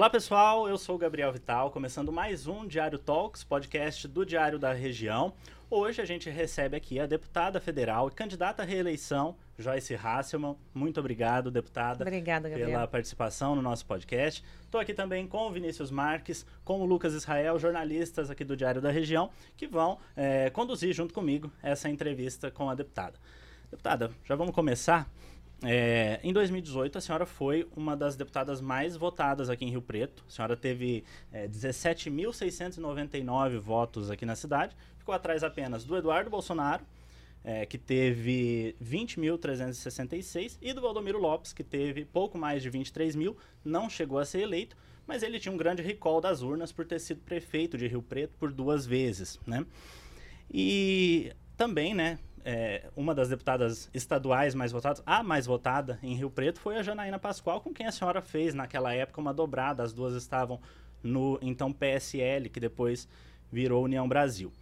Olá pessoal, eu sou o Gabriel Vital, começando mais um Diário Talks, podcast do Diário da Região. Hoje a gente recebe aqui a deputada federal e candidata à reeleição, Joyce Hasselman. Muito obrigado, deputada, Obrigada, Gabriel. pela participação no nosso podcast. Estou aqui também com o Vinícius Marques, com o Lucas Israel, jornalistas aqui do Diário da Região, que vão é, conduzir junto comigo essa entrevista com a deputada. Deputada, já vamos começar? É, em 2018, a senhora foi uma das deputadas mais votadas aqui em Rio Preto. A senhora teve é, 17.699 votos aqui na cidade. Ficou atrás apenas do Eduardo Bolsonaro, é, que teve 20.366, e do Valdomiro Lopes, que teve pouco mais de 23 mil. Não chegou a ser eleito, mas ele tinha um grande recall das urnas por ter sido prefeito de Rio Preto por duas vezes. Né? E também, né, é, uma das deputadas estaduais mais votadas, a mais votada em Rio Preto, foi a Janaína Pascoal, com quem a senhora fez naquela época uma dobrada. As duas estavam no então PSL, que depois virou União Brasil.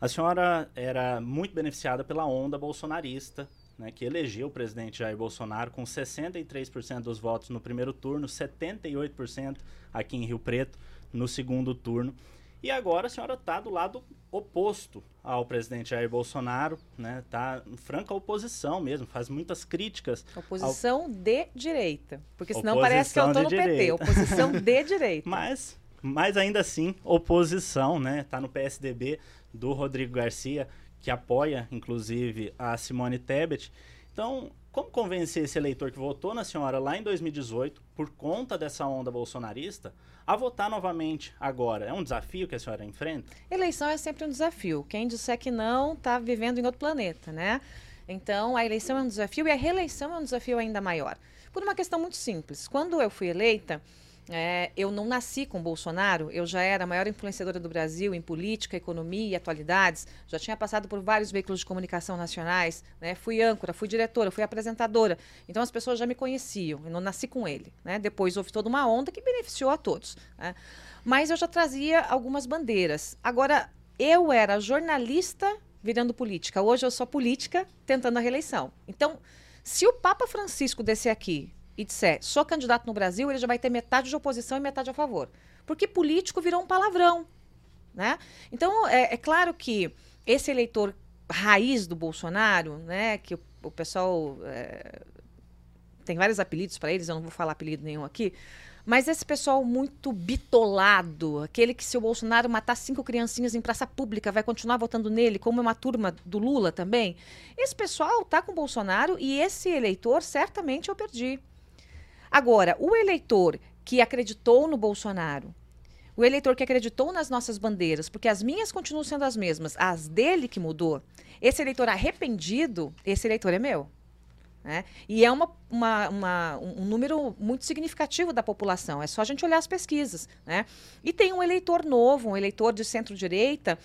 A senhora era muito beneficiada pela onda bolsonarista, né, que elegeu o presidente Jair Bolsonaro com 63% dos votos no primeiro turno, 78% aqui em Rio Preto no segundo turno. E agora a senhora está do lado oposto ao presidente Jair Bolsonaro, né? Tá em franca oposição mesmo, faz muitas críticas. Oposição ao... de direita, porque senão oposição parece que eu estou no direita. PT. Oposição de direita. Mas, mas ainda assim, oposição, né? Tá no PSDB do Rodrigo Garcia, que apoia, inclusive, a Simone Tebet. Então, como convencer esse eleitor que votou na senhora lá em 2018 por conta dessa onda bolsonarista a votar novamente agora? É um desafio que a senhora enfrenta? Eleição é sempre um desafio. Quem disser que não está vivendo em outro planeta, né? Então, a eleição é um desafio e a reeleição é um desafio ainda maior. Por uma questão muito simples. Quando eu fui eleita, é, eu não nasci com Bolsonaro, eu já era a maior influenciadora do Brasil em política, economia e atualidades, já tinha passado por vários veículos de comunicação nacionais, né? fui âncora, fui diretora, fui apresentadora, então as pessoas já me conheciam, eu não nasci com ele. Né? Depois houve toda uma onda que beneficiou a todos. Né? Mas eu já trazia algumas bandeiras. Agora, eu era jornalista virando política, hoje eu sou política tentando a reeleição. Então, se o Papa Francisco descer aqui e disser sou candidato no Brasil, ele já vai ter metade de oposição e metade a favor. Porque político virou um palavrão. Né? Então, é, é claro que esse eleitor raiz do Bolsonaro, né, que o, o pessoal é, tem vários apelidos para eles, eu não vou falar apelido nenhum aqui, mas esse pessoal muito bitolado, aquele que se o Bolsonaro matar cinco criancinhas em praça pública vai continuar votando nele, como é uma turma do Lula também, esse pessoal tá com o Bolsonaro e esse eleitor certamente eu perdi. Agora, o eleitor que acreditou no Bolsonaro, o eleitor que acreditou nas nossas bandeiras, porque as minhas continuam sendo as mesmas, as dele que mudou, esse eleitor arrependido, esse eleitor é meu. Né? E é uma, uma, uma, um número muito significativo da população, é só a gente olhar as pesquisas. Né? E tem um eleitor novo, um eleitor de centro-direita,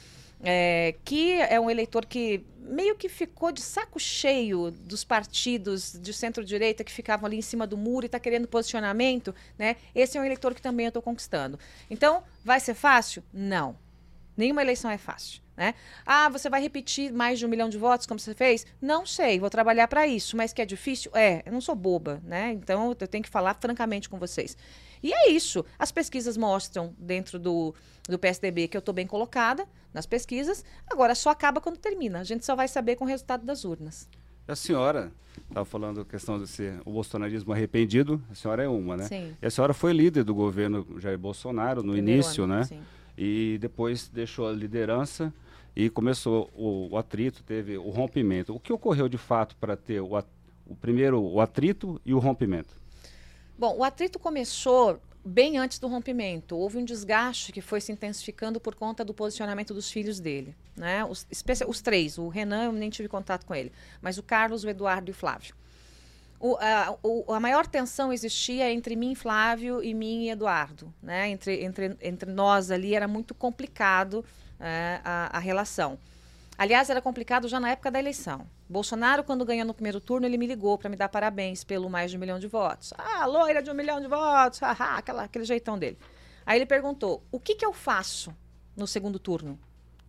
é, que é um eleitor que meio que ficou de saco cheio dos partidos de centro-direita que ficavam ali em cima do muro e está querendo posicionamento, né? Esse é um eleitor que também eu estou conquistando. Então, vai ser fácil? Não. Nenhuma eleição é fácil. Né? Ah, você vai repetir mais de um milhão de votos como você fez? Não sei, vou trabalhar para isso, mas que é difícil? É, eu não sou boba, né? Então eu tenho que falar francamente com vocês. E é isso. As pesquisas mostram dentro do, do PSDB que eu estou bem colocada nas pesquisas. Agora só acaba quando termina. A gente só vai saber com o resultado das urnas. A senhora estava falando a questão de ser o bolsonarismo arrependido, a senhora é uma, né? Sim. E a senhora foi líder do governo Jair Bolsonaro no Primeiro início, ano, né? sim. E depois deixou a liderança e começou o, o atrito, teve o rompimento. O que ocorreu de fato para ter o, o primeiro o atrito e o rompimento? Bom, o atrito começou bem antes do rompimento. Houve um desgaste que foi se intensificando por conta do posicionamento dos filhos dele. Né? Os, os três, o Renan eu nem tive contato com ele, mas o Carlos, o Eduardo e o Flávio. O, a, o- a maior tensão existia entre mim, Flávio, e mim e Eduardo. Né? Entre, entre, entre nós ali era muito complicado é, a, a relação. Aliás, era complicado já na época da eleição. Bolsonaro, quando ganhou no primeiro turno, ele me ligou para me dar parabéns pelo mais de um milhão de votos. Ah, loira de um milhão de votos, haha, aquela, aquele jeitão dele. Aí ele perguntou: o que, que eu faço no segundo turno?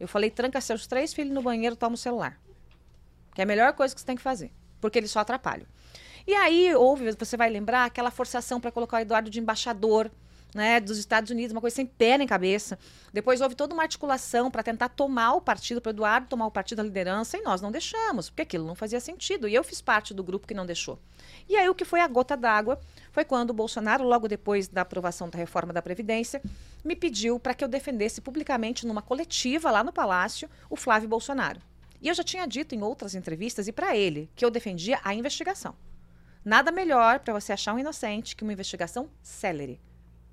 Eu falei: tranca seus três filhos no banheiro, toma o celular. Que é a melhor coisa que você tem que fazer, porque eles só atrapalham. E aí houve, você vai lembrar, aquela forçação para colocar o Eduardo de embaixador né, dos Estados Unidos, uma coisa sem pé nem cabeça. Depois houve toda uma articulação para tentar tomar o partido, para Eduardo tomar o partido da liderança, e nós não deixamos, porque aquilo não fazia sentido. E eu fiz parte do grupo que não deixou. E aí o que foi a gota d'água foi quando o Bolsonaro, logo depois da aprovação da reforma da Previdência, me pediu para que eu defendesse publicamente numa coletiva lá no Palácio o Flávio Bolsonaro. E eu já tinha dito em outras entrevistas e para ele que eu defendia a investigação. Nada melhor para você achar um inocente que uma investigação célere.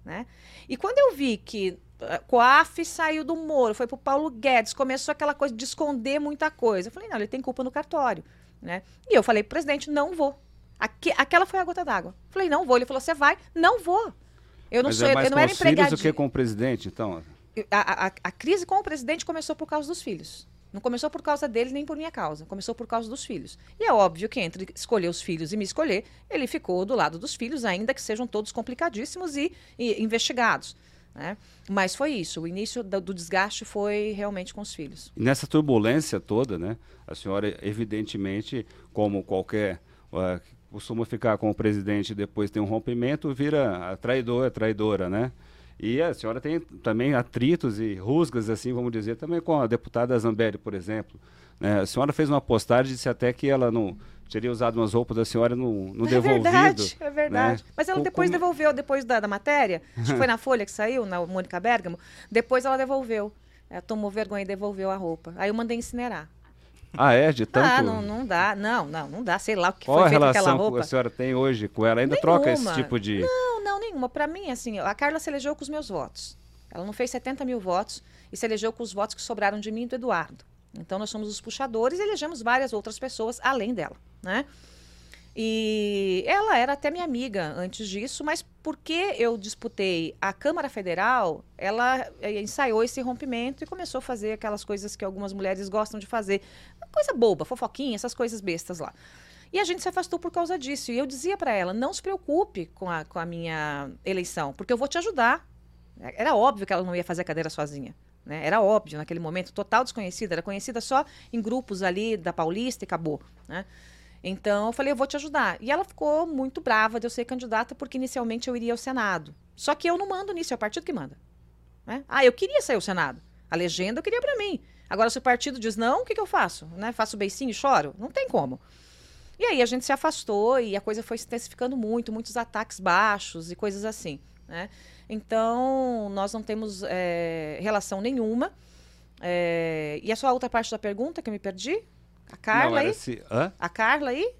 Né? E quando eu vi que uh, Coaf saiu do Moro, foi para o Paulo Guedes, começou aquela coisa de esconder muita coisa. Eu falei, não, ele tem culpa no cartório. Né? E eu falei, presidente, não vou. Aqui, aquela foi a gota d'água. Falei, não vou. Ele falou, você vai? Não vou. Eu não Mas sou, é mais eu não era empregada. do que com o presidente, então? A, a, a crise com o presidente começou por causa dos filhos. Não começou por causa dele nem por minha causa. Começou por causa dos filhos. E é óbvio que entre escolher os filhos e me escolher, ele ficou do lado dos filhos, ainda que sejam todos complicadíssimos e, e investigados. Né? Mas foi isso. O início do, do desgaste foi realmente com os filhos. E nessa turbulência toda, né? A senhora, evidentemente, como qualquer. Uh, costuma ficar com o presidente e depois tem um rompimento, vira a traidora, traidora, né? E a senhora tem também atritos e rusgas, assim, vamos dizer, também com a deputada Zambelli, por exemplo. Né? A senhora fez uma postagem e disse até que ela não teria usado umas roupas da senhora no, no é devolvido. Verdade, é verdade. Né? Mas ela depois Como... devolveu, depois da, da matéria, acho que foi na Folha que saiu, na Mônica Bergamo, depois ela devolveu. Ela tomou vergonha e devolveu a roupa. Aí eu mandei incinerar. Ah, é? De tanto? Ah, não, não dá. Não, não, não dá. Sei lá o que Qual foi a feito relação aquela roupa. que a senhora tem hoje com ela? Ainda Nenhuma. troca esse tipo de... Não, nenhuma. Para mim, assim, a Carla se elegeu com os meus votos. Ela não fez 70 mil votos e se elegeu com os votos que sobraram de mim e do Eduardo. Então, nós somos os puxadores e elegemos várias outras pessoas além dela, né? E ela era até minha amiga antes disso, mas porque eu disputei a Câmara Federal, ela eh, ensaiou esse rompimento e começou a fazer aquelas coisas que algumas mulheres gostam de fazer. Coisa boba, fofoquinha, essas coisas bestas lá. E a gente se afastou por causa disso. E eu dizia para ela: não se preocupe com a, com a minha eleição, porque eu vou te ajudar. Era óbvio que ela não ia fazer a cadeira sozinha. Né? Era óbvio naquele momento, total desconhecida. Era conhecida só em grupos ali da Paulista e acabou. Né? Então eu falei, eu vou te ajudar. E ela ficou muito brava de eu ser candidata, porque inicialmente eu iria ao Senado. Só que eu não mando nisso, é o partido que manda. Né? Ah, eu queria sair ao Senado. A legenda eu queria para mim. Agora, se o partido diz não, o que, que eu faço? Né? Faço beicinho e choro? Não tem como. E aí a gente se afastou e a coisa foi se intensificando muito, muitos ataques baixos e coisas assim. Né? Então, nós não temos é, relação nenhuma. É, e a sua outra parte da pergunta que eu me perdi? A Carla não, aí? Se... Hã? A Carla aí?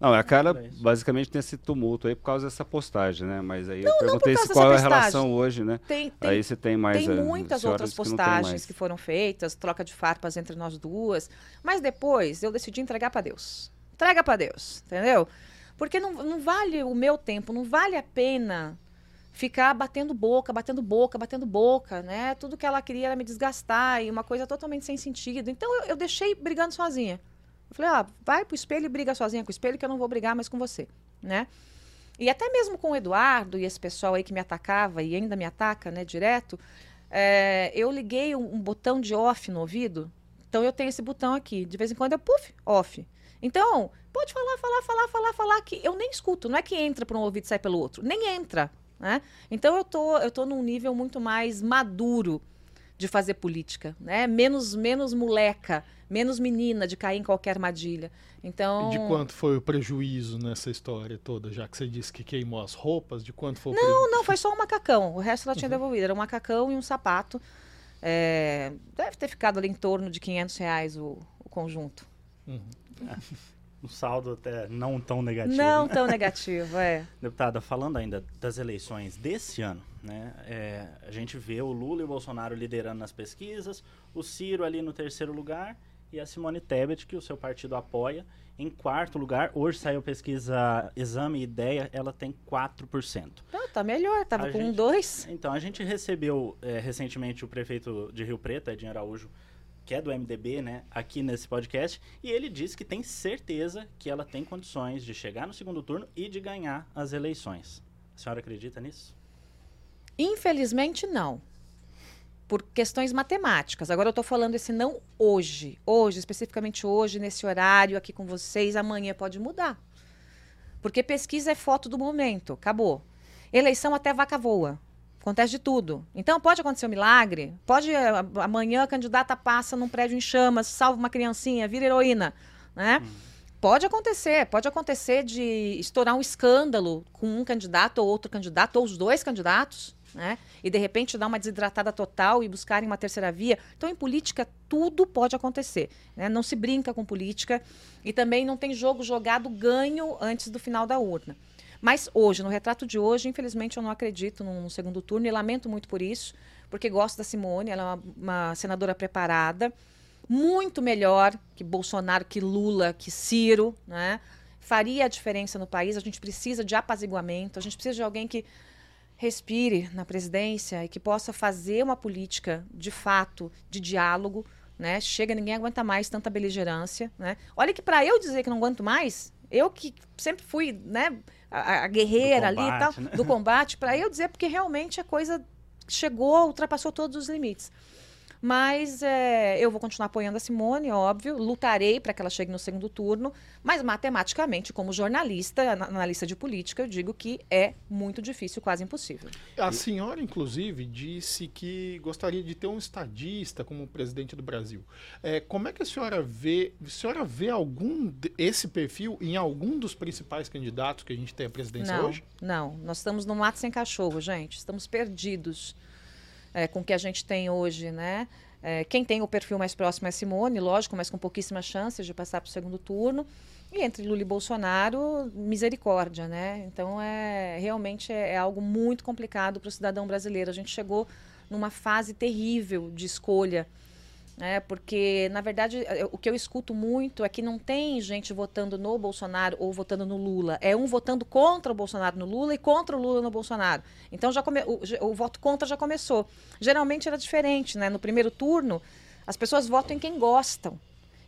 Não, a Carla basicamente tem esse tumulto aí por causa dessa postagem, né? Mas aí não, eu perguntei se qual é a relação hoje, né? Tem, tem, aí você tem mais. Tem a, muitas outras postagens que, que, foram feitas, troca de farpas entre nós duas. Mas depois eu decidi entregar para Deus. Entrega para Deus, entendeu? Porque não, não vale o meu tempo, não vale a pena ficar batendo boca, batendo boca, batendo boca, né? Tudo que ela queria era me desgastar e uma coisa totalmente sem sentido. Então eu, eu deixei brigando sozinha. Eu falei, ah, vai pro espelho e briga sozinha com o espelho que eu não vou brigar mais com você, né? E até mesmo com o Eduardo e esse pessoal aí que me atacava e ainda me ataca, né, direto, é, eu liguei um, um, botão de off no ouvido. Então eu tenho esse botão aqui. De vez em quando eu puff, off. Então, pode falar, falar, falar, falar, falar que eu nem escuto. Não é que entra por um ouvido e sai pelo outro. Nem entra. Né? Então eu tô, eu tô num nível muito mais maduro de fazer política, né? Menos, menos moleca, menos menina de cair em qualquer armadilha. Então. E de quanto foi o prejuízo nessa história toda, já que você disse que queimou as roupas? De quanto foi o Não, prejuízo? não, foi só um macacão. O resto ela tinha uhum. devolvido. Era um macacão e um sapato. É, deve ter ficado ali em torno de 500 reais o, o conjunto. Uhum. Um saldo até não tão negativo. Não né? tão negativo, é. Deputada, falando ainda das eleições desse ano, né? É, a gente vê o Lula e o Bolsonaro liderando nas pesquisas, o Ciro ali no terceiro lugar e a Simone Tebet, que o seu partido apoia, em quarto lugar. Hoje saiu pesquisa Exame Ideia, ela tem 4%. Ah, tá melhor, tava A com gente- dois. Então, a gente recebeu é, recentemente o prefeito de Rio Preto, Edinho Araújo, que é do MDB, né, aqui nesse podcast, e ele disse que tem certeza que ela tem condições de chegar no segundo turno e de ganhar as eleições. A senhora acredita nisso? Infelizmente, não. Por questões matemáticas. Agora eu estou falando esse não hoje. Hoje, especificamente hoje, nesse horário aqui com vocês. Amanhã pode mudar. Porque pesquisa é foto do momento. Acabou. Eleição até vaca voa. Acontece de tudo. Então pode acontecer um milagre, pode amanhã a candidata passa num prédio em chamas, salva uma criancinha, vira heroína, né? Hum. Pode acontecer, pode acontecer de estourar um escândalo com um candidato ou outro candidato, ou os dois candidatos, né? E de repente dar uma desidratada total e buscarem uma terceira via. Então, em política, tudo pode acontecer. Né? Não se brinca com política e também não tem jogo jogado ganho antes do final da urna. Mas hoje, no retrato de hoje, infelizmente eu não acredito no segundo turno e lamento muito por isso, porque gosto da Simone, ela é uma, uma senadora preparada, muito melhor que Bolsonaro, que Lula, que Ciro, né? Faria a diferença no país. A gente precisa de apaziguamento, a gente precisa de alguém que respire na presidência e que possa fazer uma política de fato de diálogo, né? Chega, ninguém aguenta mais tanta beligerância, né? Olha que para eu dizer que não aguento mais, eu que sempre fui, né, a, a guerreira combate, ali e tal, né? do combate, para eu dizer, porque realmente a coisa chegou, ultrapassou todos os limites. Mas é, eu vou continuar apoiando a Simone, óbvio, lutarei para que ela chegue no segundo turno, mas matematicamente, como jornalista, analista de política, eu digo que é muito difícil, quase impossível. A senhora, inclusive, disse que gostaria de ter um estadista como presidente do Brasil. É, como é que a senhora vê? A senhora vê algum esse perfil em algum dos principais candidatos que a gente tem à presidência não, hoje? Não, nós estamos no mato sem cachorro, gente. Estamos perdidos é, com o que a gente tem hoje, né? É, quem tem o perfil mais próximo é Simone, lógico, mas com pouquíssimas chances de passar para o segundo turno. E entre Lula e Bolsonaro, misericórdia, né? Então, é realmente é, é algo muito complicado para o cidadão brasileiro. A gente chegou numa fase terrível de escolha né? Porque, na verdade, o que eu escuto muito é que não tem gente votando no Bolsonaro ou votando no Lula. É um votando contra o Bolsonaro no Lula e contra o Lula no Bolsonaro. Então, já come... o, o voto contra já começou. Geralmente era diferente, né? No primeiro turno, as pessoas votam em quem gostam.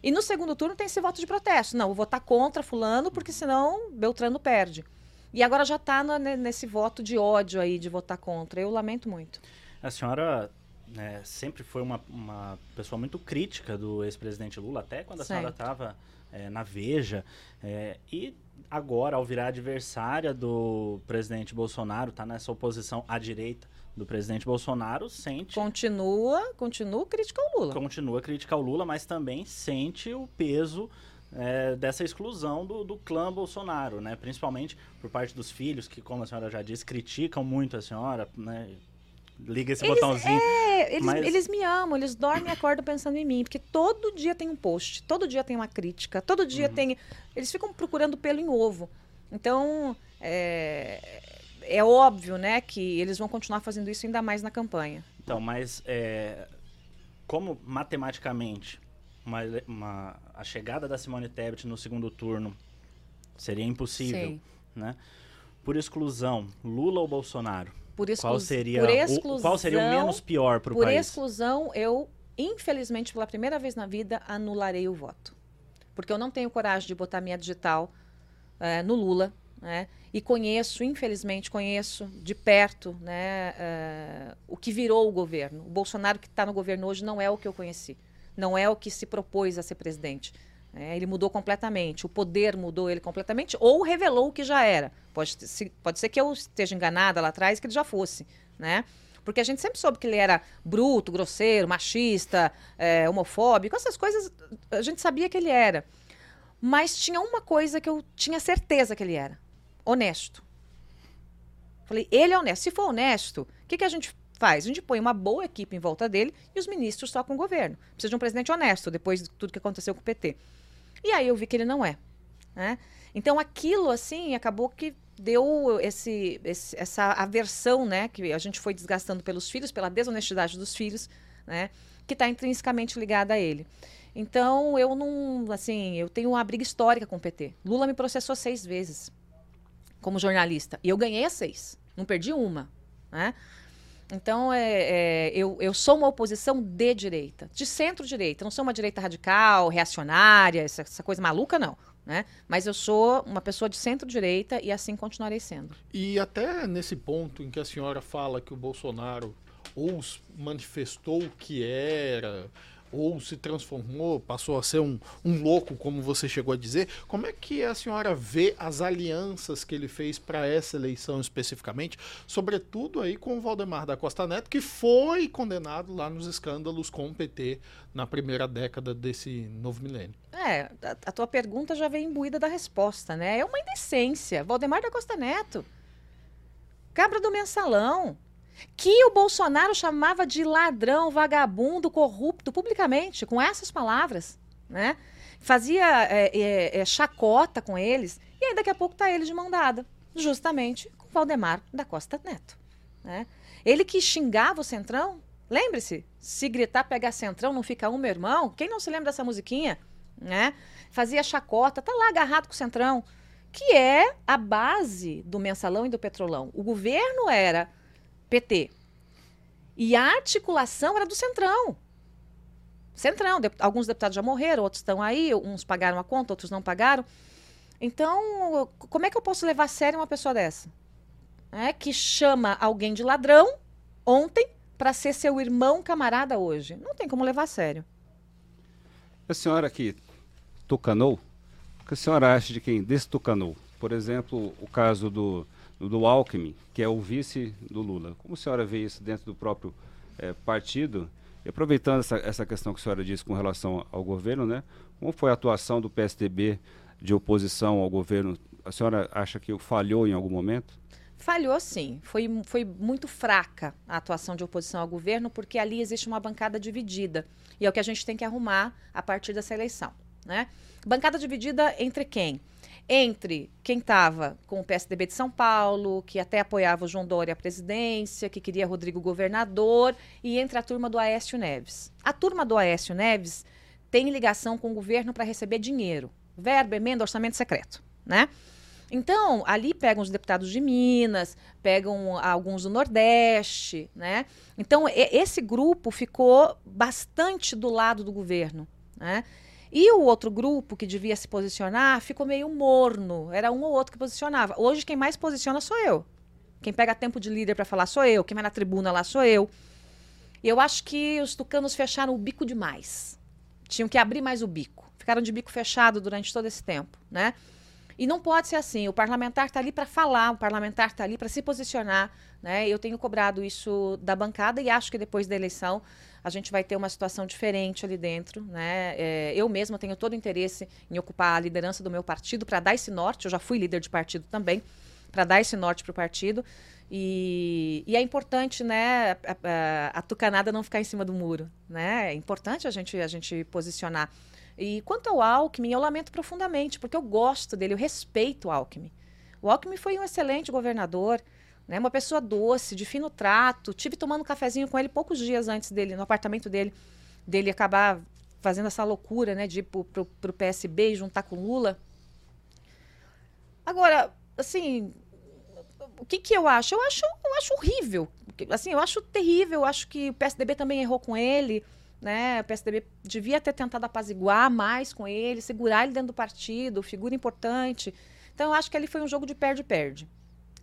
E no segundo turno tem esse voto de protesto. Não, vou votar contra fulano, porque senão Beltrano perde. E agora já está nesse voto de ódio aí, de votar contra. Eu lamento muito. A senhora né, sempre foi uma, uma pessoa muito crítica do ex-presidente Lula, até quando a certo. senhora estava é, na Veja. É, e agora, ao virar adversária do presidente Bolsonaro, está nessa oposição à direita do presidente Bolsonaro, sente. Continua, continua crítica ao Lula. Continua crítica ao Lula, mas também sente o peso é, dessa exclusão do, do clã Bolsonaro, né? Principalmente por parte dos filhos, que, como a senhora já disse, criticam muito a senhora, né? Liga esse eles, botãozinho. É, eles, mas... eles me amam, eles dormem e acordam pensando em mim, porque todo dia tem um post, todo dia tem uma crítica, todo dia uhum. tem. Eles ficam procurando pelo em ovo. Então, é, é óbvio, né, que eles vão continuar fazendo isso ainda mais na campanha. Então, mas é, como matematicamente uma, uma, a chegada da Simone Tebet no segundo turno seria impossível, Sim. né? Por exclusão, Lula ou Bolsonaro? Por exclu... qual seria por exclusão, o, qual seria o menos pior para o país? Por exclusão, eu, infelizmente, pela primeira vez na vida, anularei o voto. Porque eu não tenho coragem de botar minha digital é, no Lula, né? E conheço, infelizmente, conheço de perto né, é, o que virou o governo. O Bolsonaro que está no governo hoje não é o que eu conheci. Não é o que se propôs a ser presidente. É, ele mudou completamente, o poder mudou ele completamente, ou revelou o que já era. Pode, se, pode ser que eu esteja enganada lá atrás, que ele já fosse, né? Porque a gente sempre soube que ele era bruto, grosseiro, machista, é, homofóbico, essas coisas a gente sabia que ele era. Mas tinha uma coisa que eu tinha certeza que ele era: honesto. Falei, ele é honesto. Se for honesto, o que, que a gente faz? A gente põe uma boa equipe em volta dele e os ministros tocam o governo. Precisa de um presidente honesto, depois de tudo que aconteceu com o PT. E aí eu vi que ele não é. Né? Então aquilo, assim, acabou que deu esse, esse, essa aversão, né? Que a gente foi desgastando pelos filhos, pela desonestidade dos filhos, né? Que está intrinsecamente ligada a ele. Então, eu não, assim, eu tenho uma briga histórica com o PT. Lula me processou seis vezes como jornalista. E eu ganhei as seis. Não perdi uma, né? Então, é, é, eu, eu sou uma oposição de direita, de centro-direita. Não sou uma direita radical, reacionária, essa, essa coisa maluca, não. Né? Mas eu sou uma pessoa de centro-direita e assim continuarei sendo. E até nesse ponto em que a senhora fala que o Bolsonaro ou manifestou que era ou se transformou, passou a ser um, um louco, como você chegou a dizer. Como é que a senhora vê as alianças que ele fez para essa eleição especificamente, sobretudo aí com o Valdemar da Costa Neto, que foi condenado lá nos escândalos com o PT na primeira década desse novo milênio? É, a, a tua pergunta já vem imbuída da resposta, né? É uma indecência. Valdemar da Costa Neto, cabra do mensalão, que o Bolsonaro chamava de ladrão, vagabundo, corrupto, publicamente, com essas palavras, né? Fazia é, é, é, chacota com eles, e aí daqui a pouco tá ele de mão dada, justamente com Valdemar da Costa Neto, né? Ele que xingava o Centrão, lembre-se, se gritar pegar Centrão não fica um meu irmão, quem não se lembra dessa musiquinha, né? Fazia chacota, tá lá agarrado com o Centrão, que é a base do mensalão e do petrolão. O governo era PT. E a articulação era do Centrão. Centrão, de, alguns deputados já morreram, outros estão aí, uns pagaram a conta, outros não pagaram. Então, como é que eu posso levar a sério uma pessoa dessa? É, que chama alguém de ladrão ontem para ser seu irmão camarada hoje. Não tem como levar a sério. A senhora que tucanou, o que a senhora acha de quem destucanou? Por exemplo, o caso do do Alckmin, que é o vice do Lula. Como a senhora vê isso dentro do próprio é, partido? E aproveitando essa, essa questão que a senhora disse com relação ao governo, né? Como foi a atuação do PSDB de oposição ao governo? A senhora acha que falhou em algum momento? Falhou sim. Foi, foi muito fraca a atuação de oposição ao governo, porque ali existe uma bancada dividida. E é o que a gente tem que arrumar a partir dessa eleição. Né? Bancada dividida entre quem? Entre quem estava com o PSDB de São Paulo, que até apoiava o João Dória à presidência, que queria Rodrigo governador, e entre a turma do Aécio Neves. A turma do Aécio Neves tem ligação com o governo para receber dinheiro, verba, emenda, orçamento secreto, né? Então, ali pegam os deputados de Minas, pegam alguns do Nordeste, né? Então, esse grupo ficou bastante do lado do governo, né? E o outro grupo que devia se posicionar ficou meio morno. Era um ou outro que posicionava. Hoje quem mais posiciona sou eu. Quem pega tempo de líder para falar sou eu. Quem vai na tribuna lá sou eu. E eu acho que os tucanos fecharam o bico demais. Tinham que abrir mais o bico. Ficaram de bico fechado durante todo esse tempo, né? E não pode ser assim. O parlamentar está ali para falar, o parlamentar está ali para se posicionar. Né? Eu tenho cobrado isso da bancada e acho que depois da eleição a gente vai ter uma situação diferente ali dentro. Né? É, eu mesma tenho todo o interesse em ocupar a liderança do meu partido para dar esse norte. Eu já fui líder de partido também, para dar esse norte para o partido. E, e, é importante, né, a, a, a, tucanada não ficar em cima do muro, né? É importante a gente, a gente posicionar. E quanto ao Alckmin, eu lamento profundamente, porque eu gosto dele, eu respeito o Alckmin. O Alckmin foi um excelente governador, né? Uma pessoa doce, de fino trato. Tive tomando um cafezinho com ele poucos dias antes dele, no apartamento dele, dele acabar fazendo essa loucura, né, de ir pro, pro, pro PSB e juntar com Lula. Agora, assim, o que que eu acho? Eu acho, eu acho horrível. Assim, eu acho terrível. Eu acho que o PSDB também errou com ele, né? O PSDB devia ter tentado apaziguar mais com ele, segurar ele dentro do partido, figura importante. Então, eu acho que ali foi um jogo de perde-perde.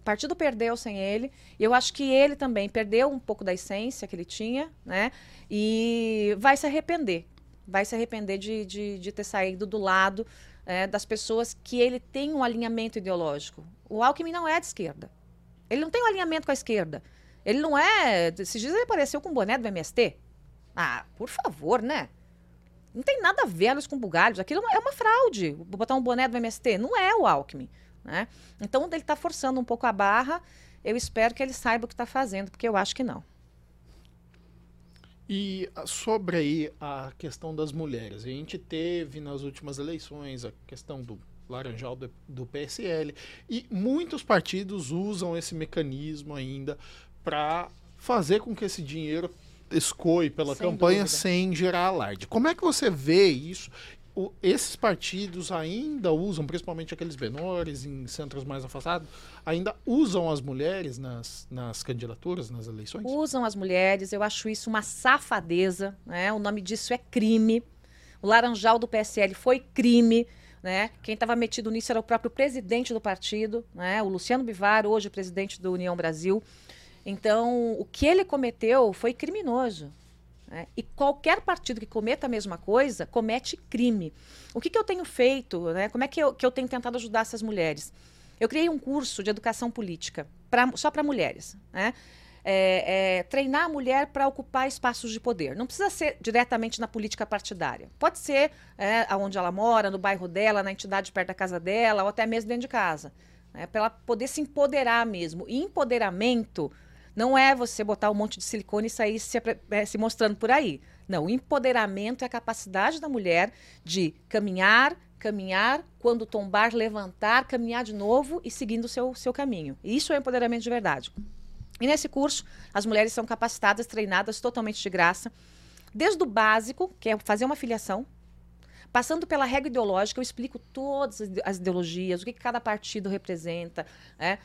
Partido perdeu sem ele. E eu acho que ele também perdeu um pouco da essência que ele tinha, né? E vai se arrepender. Vai se arrepender de, de, de ter saído do lado é, das pessoas que ele tem um alinhamento ideológico. O Alckmin não é de esquerda. Ele não tem um alinhamento com a esquerda. Ele não é. Esses dias ele apareceu com o boné do MST. Ah, por favor, né? Não tem nada a ver com bugalhos. Aquilo é uma fraude. Botar um boné do MST. Não é o Alckmin. Né? Então, ele está forçando um pouco a barra. Eu espero que ele saiba o que está fazendo, porque eu acho que não. E ah, sobre aí a questão das mulheres, a gente teve nas últimas eleições a questão do laranjal do, do PSL e muitos partidos usam esse mecanismo ainda para fazer com que esse dinheiro escoe pela sem campanha dúvida. sem gerar alarde. Como é que você vê isso o, esses partidos ainda usam, principalmente aqueles menores em centros mais afastados, ainda usam as mulheres nas, nas candidaturas, nas eleições? Usam as mulheres, eu acho isso uma safadeza, né? O nome disso é crime. O laranjal do PSL foi crime. Né? Quem estava metido nisso era o próprio presidente do partido, né? o Luciano Bivar, hoje presidente do União Brasil. Então, o que ele cometeu foi criminoso. Né? E qualquer partido que cometa a mesma coisa comete crime. O que, que eu tenho feito? Né? Como é que eu, que eu tenho tentado ajudar essas mulheres? Eu criei um curso de educação política pra, só para mulheres. Né? É, é, treinar a mulher para ocupar espaços de poder. Não precisa ser diretamente na política partidária. Pode ser é, onde ela mora, no bairro dela, na entidade perto da casa dela, ou até mesmo dentro de casa. Né? Para ela poder se empoderar mesmo. E empoderamento não é você botar um monte de silicone e sair se, é, se mostrando por aí. Não, o empoderamento é a capacidade da mulher de caminhar, caminhar, quando tombar, levantar, caminhar de novo e seguindo o seu, seu caminho. Isso é empoderamento de verdade. E nesse curso, as mulheres são capacitadas, treinadas totalmente de graça, desde o básico, que é fazer uma filiação, passando pela regra ideológica, eu explico todas as ideologias, o que cada partido representa, né?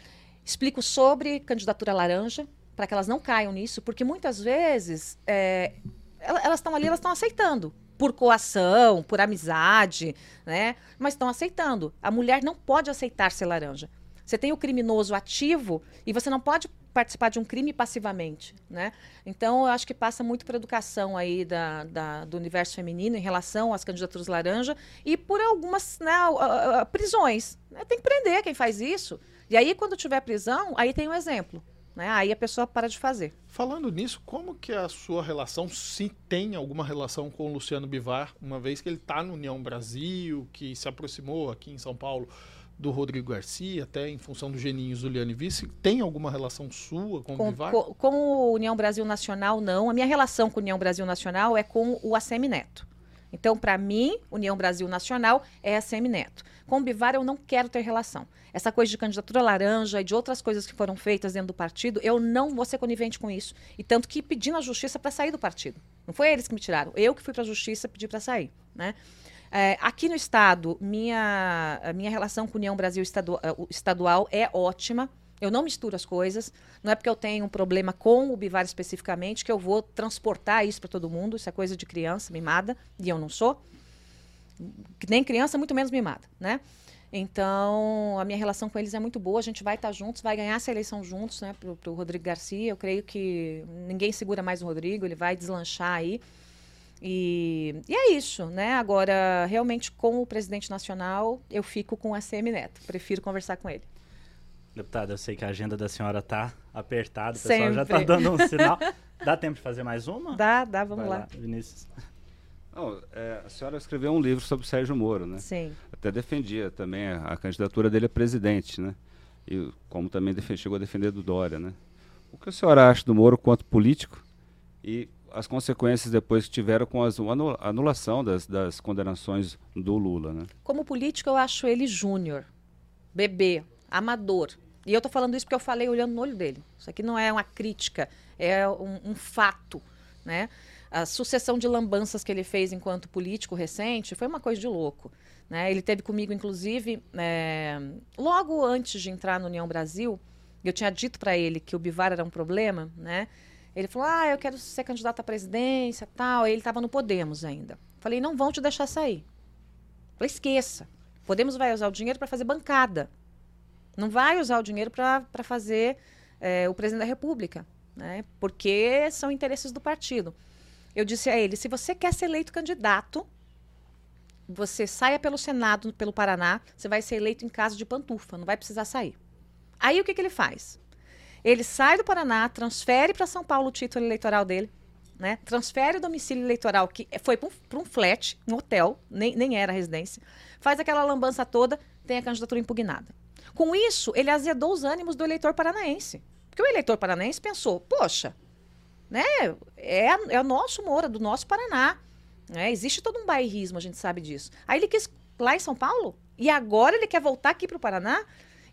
explico sobre candidatura laranja, para que elas não caiam nisso, porque muitas vezes é, elas estão ali, elas estão aceitando por coação, por amizade, né? Mas estão aceitando. A mulher não pode aceitar ser laranja. Você tem o criminoso ativo e você não pode participar de um crime passivamente, né? Então, eu acho que passa muito por educação aí da, da, do universo feminino em relação às candidaturas laranja e por algumas né, prisões. Né? Tem que prender quem faz isso. E aí, quando tiver prisão, aí tem um exemplo. Né? Aí a pessoa para de fazer. Falando nisso, como que a sua relação, se tem alguma relação com o Luciano Bivar, uma vez que ele está no União Brasil, que se aproximou aqui em São Paulo do Rodrigo Garcia, até em função do Geninho Zuliane Vice, tem alguma relação sua com, com o Bivar? Com, com o União Brasil Nacional, não. A minha relação com o União Brasil Nacional é com o ACM Neto. Então, para mim, União Brasil Nacional é a Semineto. Com o Bivar, eu não quero ter relação. Essa coisa de candidatura laranja e de outras coisas que foram feitas dentro do partido, eu não vou ser conivente com isso. E tanto que pedi na justiça para sair do partido. Não foi eles que me tiraram. Eu que fui para a justiça pedir para sair. Né? É, aqui no Estado, minha, minha relação com União Brasil estadual, estadual é ótima. Eu não misturo as coisas. Não é porque eu tenho um problema com o Bivar especificamente que eu vou transportar isso para todo mundo. Isso é coisa de criança mimada, e eu não sou. Nem criança, muito menos mimada, né? Então, a minha relação com eles é muito boa. A gente vai estar juntos, vai ganhar essa eleição juntos, né? Para o Rodrigo Garcia. Eu creio que ninguém segura mais o Rodrigo, ele vai deslanchar aí. E, e, é isso, né? Agora, realmente, com o presidente nacional, eu fico com a CM Neto. Prefiro conversar com ele. Deputada, eu sei que a agenda da senhora tá apertada, o pessoal Sempre. já tá dando um sinal. Dá tempo de fazer mais uma? Dá, dá, vamos lá. lá. Vinícius. Não, é, a senhora escreveu um livro sobre o Sérgio Moro, né? Sim. Até defendia também a, a candidatura dele a presidente, né? E como também chegou a defender do Dória, né? O que a senhora acha do Moro quanto político e as consequências depois que tiveram com as, a anulação das, das condenações do Lula, né? Como político, eu acho ele júnior, bebê, amador. E eu estou falando isso porque eu falei olhando no olho dele. Isso aqui não é uma crítica, é um, um fato, né? A sucessão de lambanças que ele fez enquanto político recente foi uma coisa de louco. Né? Ele teve comigo, inclusive, é, logo antes de entrar no União Brasil, eu tinha dito para ele que o Bivar era um problema, né? Ele falou: Ah, eu quero ser candidato à presidência, tal. Ele estava no Podemos ainda. Falei: Não vão te deixar sair. Falei: Esqueça. Podemos vai usar o dinheiro para fazer bancada. Não vai usar o dinheiro para fazer é, o presidente da República, né? porque são interesses do partido. Eu disse a ele: se você quer ser eleito candidato, você saia pelo Senado, pelo Paraná, você vai ser eleito em casa de pantufa, não vai precisar sair. Aí o que, que ele faz? Ele sai do Paraná, transfere para São Paulo o título eleitoral dele, né? transfere o domicílio eleitoral, que foi para um, um, flat, um hotel, nem, nem era residência, faz aquela lambança toda, tem a candidatura impugnada. Com isso, ele azedou os ânimos do eleitor paranaense. Porque o eleitor paranaense pensou, poxa, né, é, é o nosso Moura, do nosso Paraná. Né, existe todo um bairrismo, a gente sabe disso. Aí ele quis lá em São Paulo, e agora ele quer voltar aqui para o Paraná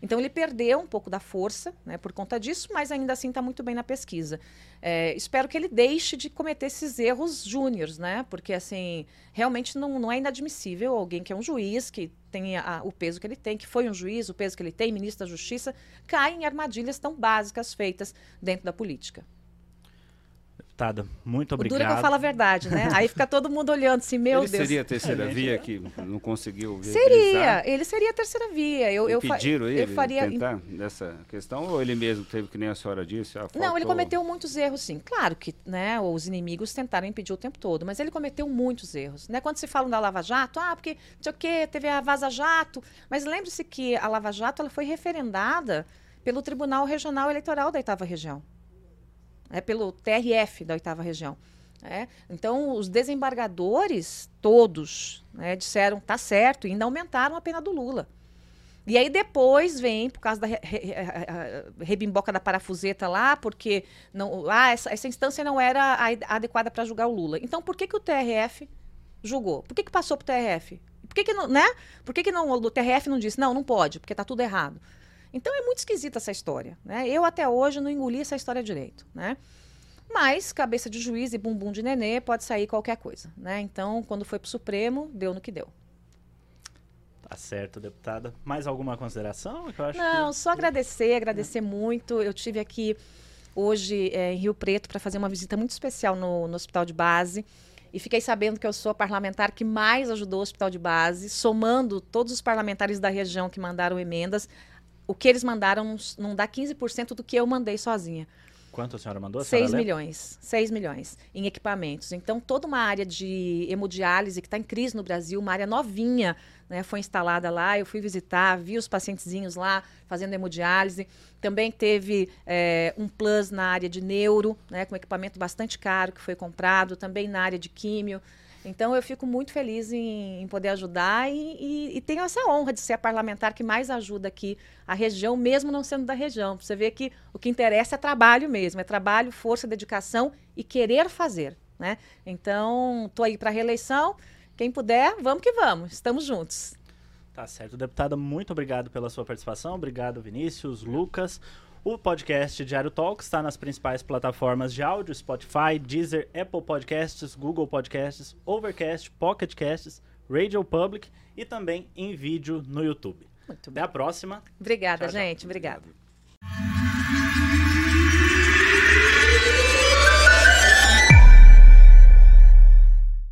então ele perdeu um pouco da força né, por conta disso, mas ainda assim está muito bem na pesquisa. É, espero que ele deixe de cometer esses erros júniores, né? Porque assim, realmente não, não é inadmissível alguém que é um juiz, que tem a, o peso que ele tem, que foi um juiz, o peso que ele tem, ministro da Justiça, cai em armadilhas tão básicas feitas dentro da política. Deputada, muito O obrigado. duro é que eu falo a verdade, né? Aí fica todo mundo olhando assim, meu Ele Deus. seria a terceira É, via que não conseguiu Seria, ele seria a terceira via. Eu, eu, fa- Impediram eu ele faria. tentar nessa questão ou ele mesmo teve que nem a senhora disse? ah, Não, ele faltou- cometeu muitos erros, sim. Claro que né, os inimigos tentaram impedir o tempo todo, mas ele cometeu muitos erros. Né? Quando se fala da Lava Jato, ah, porque não sei o quê, teve a Vaza Jato. Mas lembre-se que a Lava Jato ela foi referendada pelo Tribunal Regional Eleitoral da Oitava Região. É pelo TRF da Oitava Região. né? Então, os desembargadores, todos, né, disseram tá certo e ainda aumentaram a pena do Lula. E aí depois vem, por causa da re- re- re- rebimboca da parafuseta lá, porque não, ah, essa, essa instância não era a adequada para julgar o Lula. Então, por que, que o TRF julgou? Por que, que passou para o TRF? Por que, que não, né? Por que, que não, o TRF não disse, não, não pode, porque está tudo errado? Então é muito esquisita essa história. Né? Eu até hoje não engoli essa história direito. Né? Mas cabeça de juiz e bumbum de nenê pode sair qualquer coisa. Né? Então, quando foi para o Supremo, deu no que deu. Tá certo, deputada. Mais alguma consideração? Que eu acho Não, que... só agradecer, agradecer muito. Eu tive aqui hoje eh, em Rio Preto para fazer uma visita muito especial no, no hospital de base. E fiquei sabendo que eu sou a parlamentar que mais ajudou o hospital de base, somando todos os parlamentares da região que mandaram emendas. O que eles mandaram não, dá 15% do que eu mandei sozinha. Quanto a senhora mandou? A 6 senhora lembra? milhões. 6 milhões em equipamentos. Então, toda uma área de hemodiálise que está em crise no Brasil, uma área novinha, né, foi instalada lá. Eu fui visitar, vi os pacientezinhos lá fazendo hemodiálise. Também teve eh, um plus na área de neuro, né, com equipamento bastante caro que foi comprado. Também na área de químio. Então, eu fico muito feliz em, em poder ajudar e, e- e tenho essa honra de ser a parlamentar que mais ajuda aqui a região, mesmo não sendo da região. Você vê que o que interessa é trabalho mesmo, é trabalho, força, dedicação e querer fazer. Né? Então, estou aí para a reeleição. Quem puder, vamos que vamos. Estamos juntos. Tá certo. Deputada, muito obrigado pela sua participação. Obrigado, Vinícius, Lucas. O podcast Diário Talk está nas principais plataformas de áudio: Spotify, Deezer, Apple Podcasts, Google Podcasts, Overcast, Pocket Casts, Radio Public e também em vídeo no YouTube. Muito Até bem. a próxima. Obrigada, tchau, gente. Tchau. Obrigada.